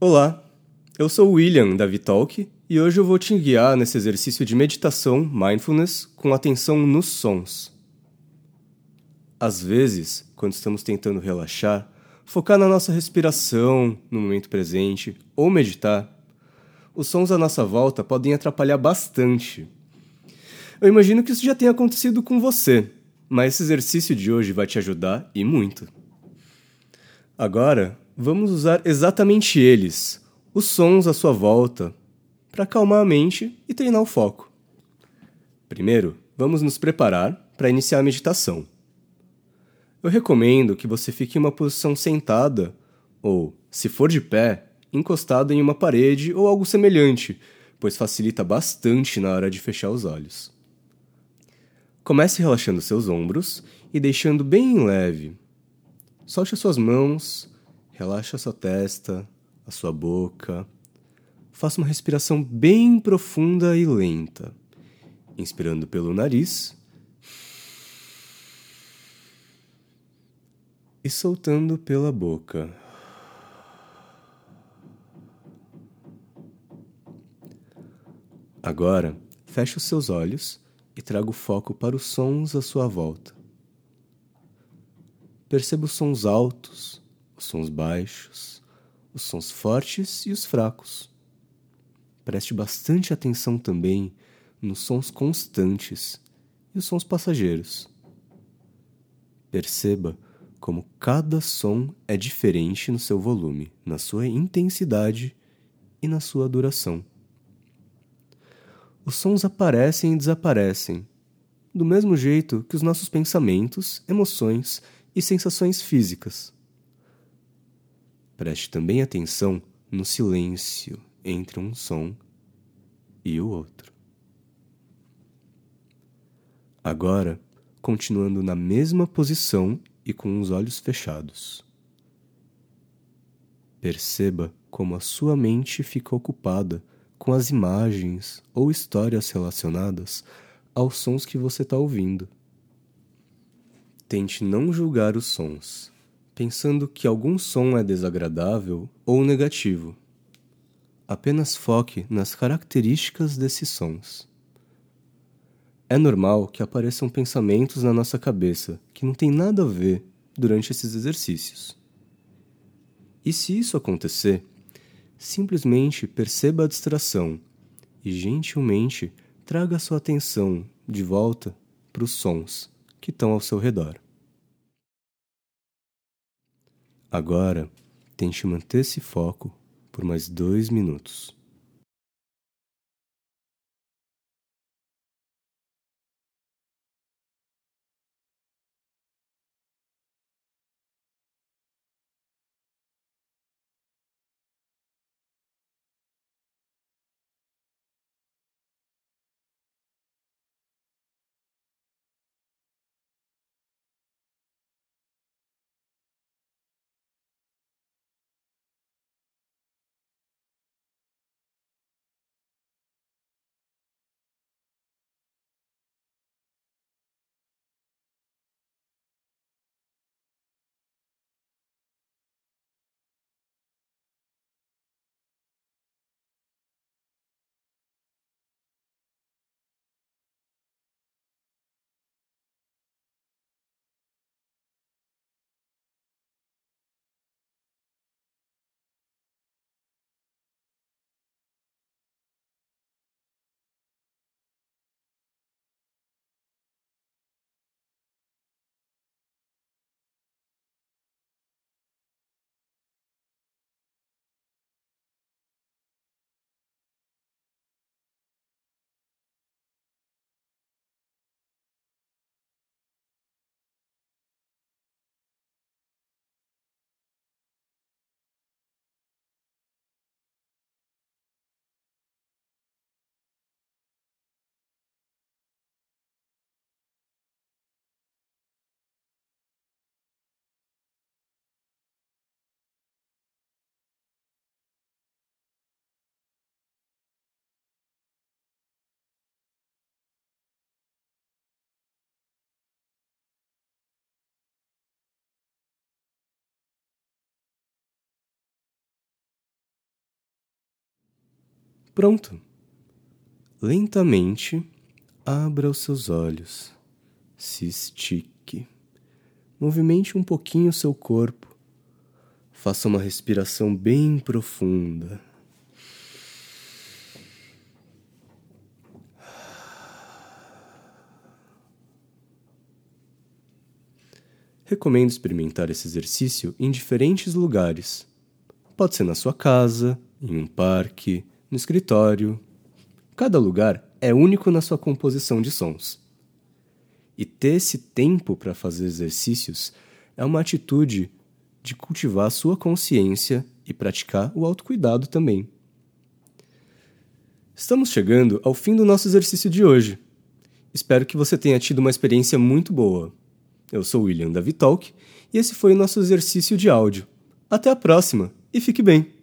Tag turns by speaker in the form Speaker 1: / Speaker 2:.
Speaker 1: Olá, eu sou o William da Vitalk e hoje eu vou te guiar nesse exercício de meditação, mindfulness, com atenção nos sons. Às vezes, quando estamos tentando relaxar, focar na nossa respiração, no momento presente ou meditar, os sons à nossa volta podem atrapalhar bastante. Eu imagino que isso já tenha acontecido com você, mas esse exercício de hoje vai te ajudar e muito. Agora, vamos usar exatamente eles, os sons à sua volta, para acalmar a mente e treinar o foco. Primeiro, vamos nos preparar para iniciar a meditação. Eu recomendo que você fique em uma posição sentada ou, se for de pé, encostado em uma parede ou algo semelhante, pois facilita bastante na hora de fechar os olhos. Comece relaxando seus ombros e deixando bem leve. Solte as suas mãos, relaxe a sua testa, a sua boca. Faça uma respiração bem profunda e lenta, inspirando pelo nariz e soltando pela boca. Agora, feche os seus olhos e traga o foco para os sons à sua volta. Perceba os sons altos, os sons baixos, os sons fortes e os fracos. Preste bastante atenção também nos sons constantes e os sons passageiros. Perceba como cada som é diferente no seu volume, na sua intensidade e na sua duração os sons aparecem e desaparecem, do mesmo jeito que os nossos pensamentos, emoções e sensações físicas. Preste também atenção no silêncio entre um som e o outro. Agora, continuando na mesma posição e com os olhos fechados. Perceba como a sua mente fica ocupada com as imagens ou histórias relacionadas aos sons que você está ouvindo. Tente não julgar os sons, pensando que algum som é desagradável ou negativo. Apenas foque nas características desses sons. É normal que apareçam pensamentos na nossa cabeça que não tem nada a ver durante esses exercícios. E se isso acontecer, Simplesmente perceba a distração e gentilmente traga sua atenção de volta para os sons que estão ao seu redor. Agora, tente manter esse foco por mais dois minutos. Pronto. Lentamente, abra os seus olhos. Se estique. Movimente um pouquinho o seu corpo. Faça uma respiração bem profunda. Recomendo experimentar esse exercício em diferentes lugares. Pode ser na sua casa, em um parque, no escritório. Cada lugar é único na sua composição de sons. E ter esse tempo para fazer exercícios é uma atitude de cultivar a sua consciência e praticar o autocuidado também. Estamos chegando ao fim do nosso exercício de hoje. Espero que você tenha tido uma experiência muito boa. Eu sou William da Vitalk e esse foi o nosso exercício de áudio. Até a próxima e fique bem!